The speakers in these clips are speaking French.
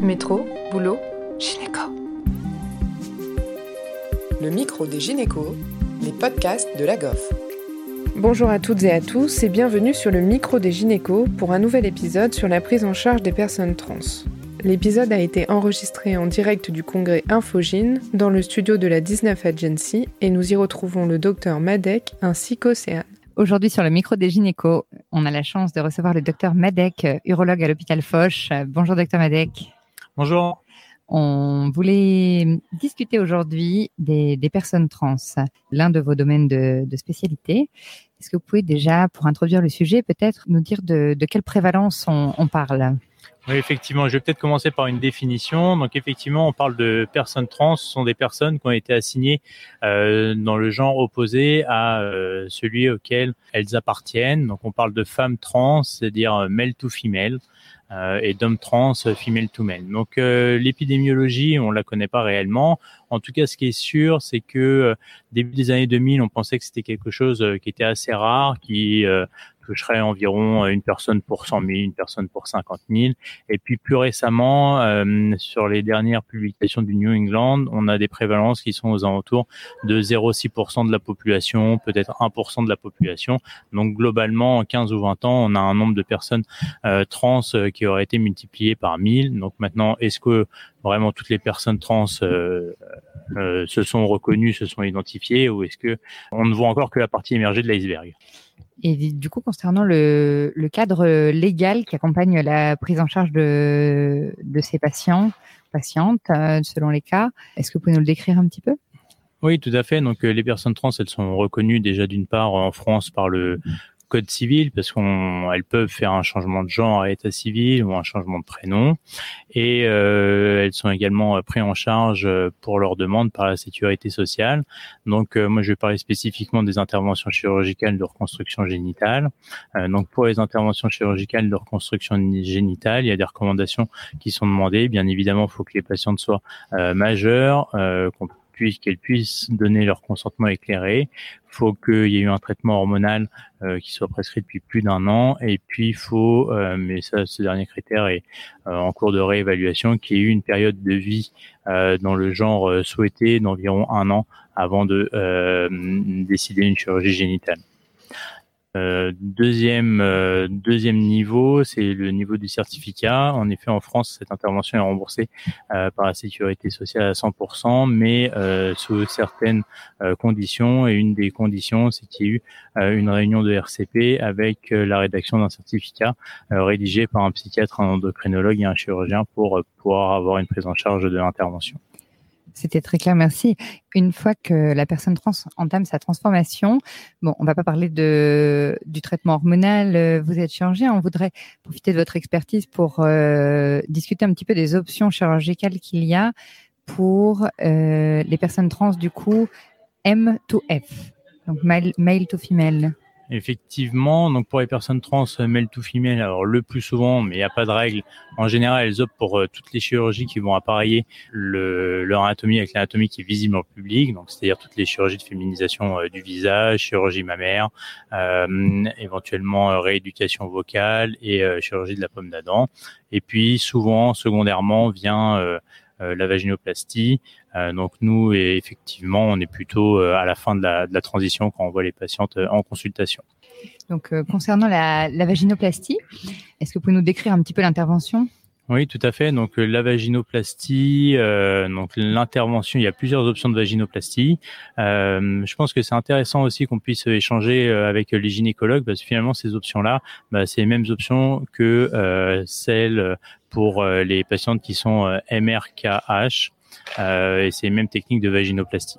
Métro, boulot, gynéco. Le micro des gynécos, les podcasts de la GOF. Bonjour à toutes et à tous et bienvenue sur le micro des gynécos pour un nouvel épisode sur la prise en charge des personnes trans. L'épisode a été enregistré en direct du congrès Infogine dans le studio de la 19 Agency et nous y retrouvons le docteur Madek ainsi qu'Océane. Aujourd'hui, sur le micro des gynécos, on a la chance de recevoir le docteur Madek, urologue à l'hôpital Foch. Bonjour, docteur Madek. Bonjour. On voulait discuter aujourd'hui des, personnes trans, l'un de vos domaines de, spécialité. Est-ce que vous pouvez déjà, pour introduire le sujet, peut-être nous dire de, quelle prévalence on parle? Oui, effectivement. Je vais peut-être commencer par une définition. Donc, effectivement, on parle de personnes trans. Ce sont des personnes qui ont été assignées euh, dans le genre opposé à euh, celui auquel elles appartiennent. Donc, on parle de femmes trans, c'est-à-dire euh, male to female. Euh, et d'hommes trans, female to male. Donc euh, l'épidémiologie, on la connaît pas réellement. En tout cas, ce qui est sûr, c'est que début des années 2000, on pensait que c'était quelque chose qui était assez rare, qui toucherait environ euh, une personne pour 100 000, une personne pour 50 000. Et puis plus récemment, euh, sur les dernières publications du New England, on a des prévalences qui sont aux alentours de 0,6% de la population, peut-être 1% de la population. Donc globalement, en 15 ou 20 ans, on a un nombre de personnes euh, trans qui aurait été multiplié par 1000. Donc maintenant, est-ce que vraiment toutes les personnes trans se sont reconnues, se sont identifiées, ou est-ce que on ne voit encore que la partie émergée de l'iceberg? Et du coup, concernant le, cadre légal qui accompagne la prise en charge de, ces patients, patientes, euh, selon les cas, est-ce que vous pouvez nous le décrire un petit peu? Oui, tout à fait. Donc, euh, les personnes trans, elles sont reconnues déjà d'une part en France par le code civil parce qu'elles peuvent faire un changement de genre à état civil ou un changement de prénom et euh, elles sont également prises en charge euh, pour leur demande par la sécurité sociale. Donc euh, moi je vais parler spécifiquement des interventions chirurgicales de reconstruction génitale. donc pour les interventions chirurgicales de reconstruction génitale, il y a des recommandations qui sont demandées. Bien évidemment, il faut que les patientes soient majeures, qu'on qu'elles puissent donner leur consentement éclairé. Faut qu'il y ait eu un traitement hormonal euh, qui soit prescrit depuis plus d'un an. Et puis, il faut, euh, mais ça, ce dernier critère est euh, en cours de réévaluation, qu'il y ait eu une période de vie dans le genre souhaité d'environ un an avant de décider une chirurgie génitale. Euh, deuxième euh, deuxième niveau, c'est le niveau du certificat. En effet, en France, cette intervention est remboursée euh, par la sécurité sociale à 100%, mais sous certaines conditions. Et une des conditions, c'est qu'il y ait eu une réunion de RCP avec la rédaction d'un certificat rédigé par un psychiatre, un endocrinologue et un chirurgien pour pouvoir avoir une prise en charge de l'intervention. C'était très clair, merci. Une fois que la personne trans entame sa transformation, bon, on va pas parler de, du traitement hormonal, euh, vous êtes chirurgien, on voudrait profiter de votre expertise pour euh, discuter un petit peu des options chirurgicales qu'il y a pour euh, les personnes trans, du coup, M to F, donc male to female. Effectivement, donc pour les personnes trans, euh, male to female, alors le plus souvent, mais il n'y a pas de règle. En général, elles optent pour euh, toutes les chirurgies qui vont appareiller le, leur anatomie avec l'anatomie qui est visible au public, donc c'est-à-dire toutes les chirurgies de féminisation euh, du visage, chirurgie mammaire, éventuellement rééducation vocale et chirurgie de la pomme d'Adam. Et puis souvent, secondairement, vient euh, la vaginoplastie. Euh, donc nous, effectivement, on est plutôt euh, à la fin de la, de la transition quand on voit les patientes en consultation. Donc concernant la, la vaginoplastie, est-ce que vous pouvez nous décrire un petit peu l'intervention? Oui, tout à fait. Donc la vaginoplastie, euh, donc l'intervention, il y a plusieurs options de vaginoplastie. Euh, je pense que c'est intéressant aussi qu'on puisse échanger avec les gynécologues parce que finalement ces options-là, bah, c'est les mêmes options que euh, celles pour euh, les patientes qui sont euh, MRKH. Euh, et c'est les mêmes techniques de vaginoplastie.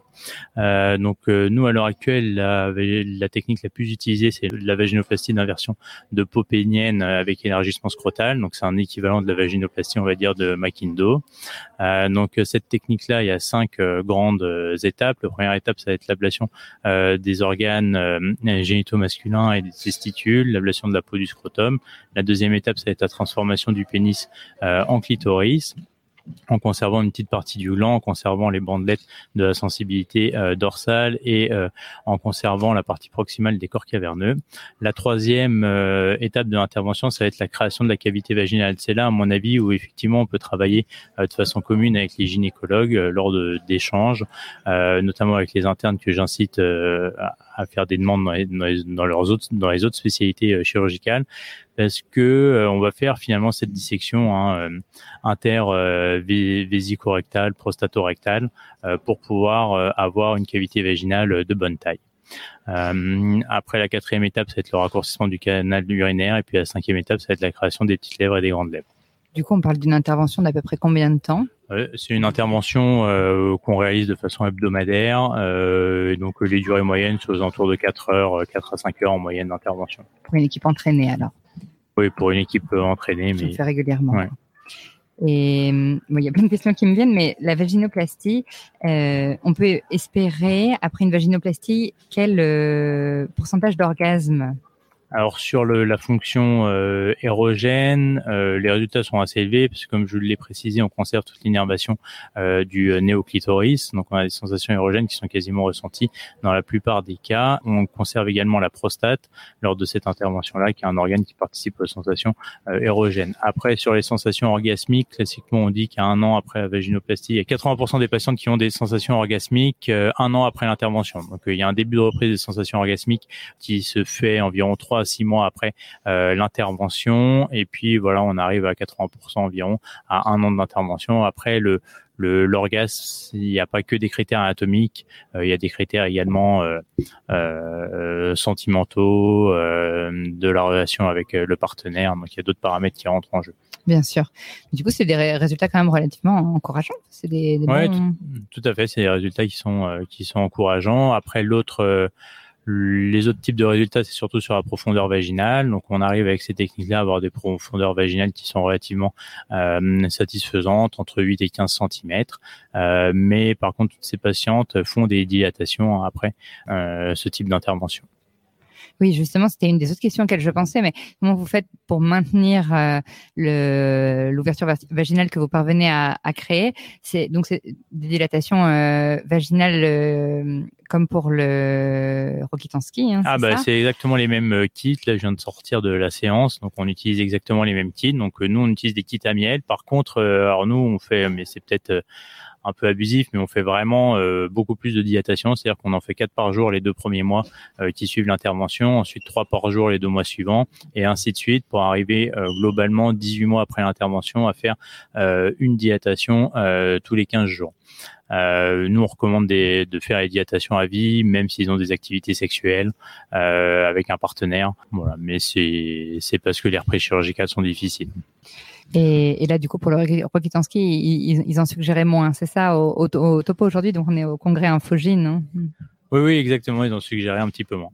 Euh, donc nous à l'heure actuelle, la, la, technique la plus utilisée c'est la vaginoplastie d'inversion de peau pénienne avec élargissement scrotal. Donc c'est un équivalent de la vaginoplastie on va dire de Makindo. Euh, donc cette technique-là, il y a cinq grandes étapes. La première étape, ça va être l'ablation des organes génitaux masculins et des testicules, l'ablation de la peau du scrotum. La deuxième étape, ça va être la transformation du pénis en clitoris. En conservant une petite partie du gland, en conservant les bandelettes de la sensibilité euh, dorsale et euh, en conservant la partie proximale des corps caverneux. La troisième euh, étape de l'intervention, ça va être la création de la cavité vaginale. C'est là, à mon avis, où effectivement on peut travailler de façon commune avec les gynécologues lors d'échanges, notamment avec les internes que j'incite à, faire des demandes dans leurs autres, dans les autres spécialités chirurgicales parce que euh, on va faire finalement cette dissection hein, euh, inter euh, prostatorectale pour pouvoir avoir une cavité vaginale de bonne taille. après la quatrième étape, ça va être le raccourcissement du canal urinaire et puis la cinquième étape, ça va être la création des petites lèvres et des grandes lèvres. Du coup, on parle d'une intervention d'à peu près combien de temps? C'est une intervention qu'on réalise de façon hebdomadaire. et donc, les durées moyennes sont aux alentours de 4 heures, 4 à 5 heures en moyenne d'intervention. Pour une équipe entraînée, alors? Oui, pour une équipe euh, entraînée. Mais... fait régulièrement. Et il y a plein de questions qui me viennent, mais la vaginoplastie, euh, on peut espérer, après une vaginoplastie, quel euh, pourcentage d'orgasme? Alors sur le, la fonction euh, érogène, euh, les résultats sont assez élevés parce que comme je l'ai précisé, on conserve toute l'innervation euh, du euh, néoclitoris, donc on a des sensations érogènes qui sont quasiment ressenties dans la plupart des cas. On conserve également la prostate lors de cette intervention-là, qui est un organe qui participe aux sensations euh, érogènes. Après, sur les sensations orgasmiques, classiquement on dit qu'à un an après la vaginoplastie, il y a 80% des patientes qui ont des sensations orgasmiques un an après l'intervention. Donc il y a un début de reprise des sensations orgasmiques qui se fait environ 3 à six mois après euh, l'intervention. Et puis voilà, on arrive à 80% environ à un an d'intervention. Après le l'orgasme, il n'y a pas que des critères anatomiques, euh, il y a des critères également euh, sentimentaux, de la relation avec le partenaire. Donc il y a d'autres paramètres qui rentrent en jeu. Bien sûr. Du coup, c'est des résultats quand même relativement encourageants. C'est des, des tout, tout, à fait. C'est des résultats qui sont qui sont encourageants. Après, l'autre les autres types de résultats, c'est surtout sur la profondeur vaginale. Donc, on arrive avec ces techniques-là à avoir des profondeurs vaginales qui sont relativement euh, satisfaisantes, entre 8 et 15 cm. Euh, mais par contre, toutes ces patientes font des dilatations après euh, ce type d'intervention. Oui, justement, c'était une des autres questions auxquelles je pensais, mais comment vous faites pour maintenir euh, l'ouverture vaginale que vous parvenez à, à créer? C'est donc des dilatations euh, vaginales euh, comme pour le Rokitansky. Hein, ah bah c'est exactement les mêmes euh, kits. Là, je viens de sortir de la séance, donc on utilise exactement les mêmes kits. Donc nous, on utilise des kits à miel. Par contre, alors nous, on fait, mais c'est peut-être un peu abusif, mais on fait vraiment euh, beaucoup plus de dilatation, c'est-à-dire qu'on en fait quatre par jour les deux premiers mois euh, qui suivent l'intervention, ensuite trois par jour les deux mois suivants, et ainsi de suite pour arriver euh, globalement 18 mois après l'intervention à faire une dilatation tous les 15 jours. nous, on recommande de faire les dilatations à vie, même s'ils ont des activités sexuelles avec un partenaire. Mais c'est parce que les reprises chirurgicales sont difficiles. Et, et, là, du coup, pour le Rokitansky, ils, ils en suggéraient moins, c'est ça, au, au, topo aujourd'hui. Donc, on est au congrès Infogine. Hein. Oui, oui, exactement. Ils ont suggéré un petit peu moins.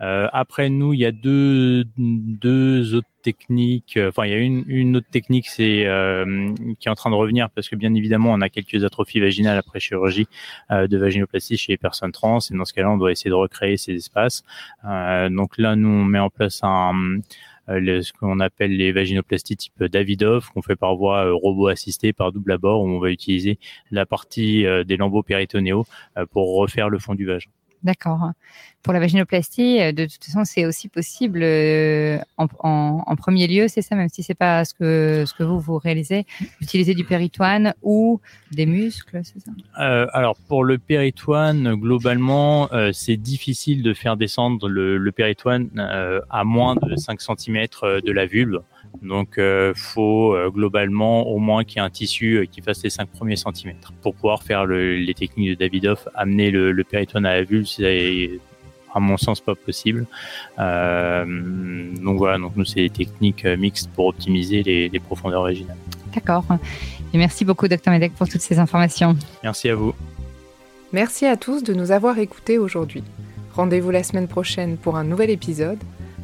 Euh, après, nous, il y a deux, deux autres techniques. Enfin, il y a une, une autre technique, c'est euh, qui est en train de revenir parce que bien évidemment, on a quelques atrophies vaginales après chirurgie euh, de vaginoplastie chez les personnes trans. Et dans ce cas-là, on doit essayer de recréer ces espaces. Euh, donc là, nous, on met en place un euh, ce qu'on appelle les vaginoplasties type Davidov, qu'on fait par voie euh, robot assisté par double abord, où on va utiliser la partie euh, des lambeaux péritonéaux pour refaire le fond du vagin. D'accord. Pour la vaginoplastie, euh, de toute façon, c'est aussi possible euh, en, premier lieu, c'est ça, même si c'est pas ce que ce que vous vous réalisez, d'utiliser du péritoine ou des muscles, c'est ça? Euh, Alors pour le péritoine, globalement, c'est difficile de faire descendre le, le péritoine à moins de 5 cm de la vulve. Donc, euh, faut globalement au moins qu'il y ait un tissu qui fasse les 5 premiers centimètres pour pouvoir faire le, les techniques de Davidoff, amener le, le péritoine à la vulve, c'est à mon sens pas possible. Euh, donc voilà, donc nous c'est des techniques euh, mixtes pour optimiser les, les profondeurs originales. D'accord. Et merci beaucoup, Dr Medek, pour toutes ces informations. Merci à vous. Merci à tous de nous avoir écoutés aujourd'hui. Rendez-vous la semaine prochaine pour un nouvel épisode.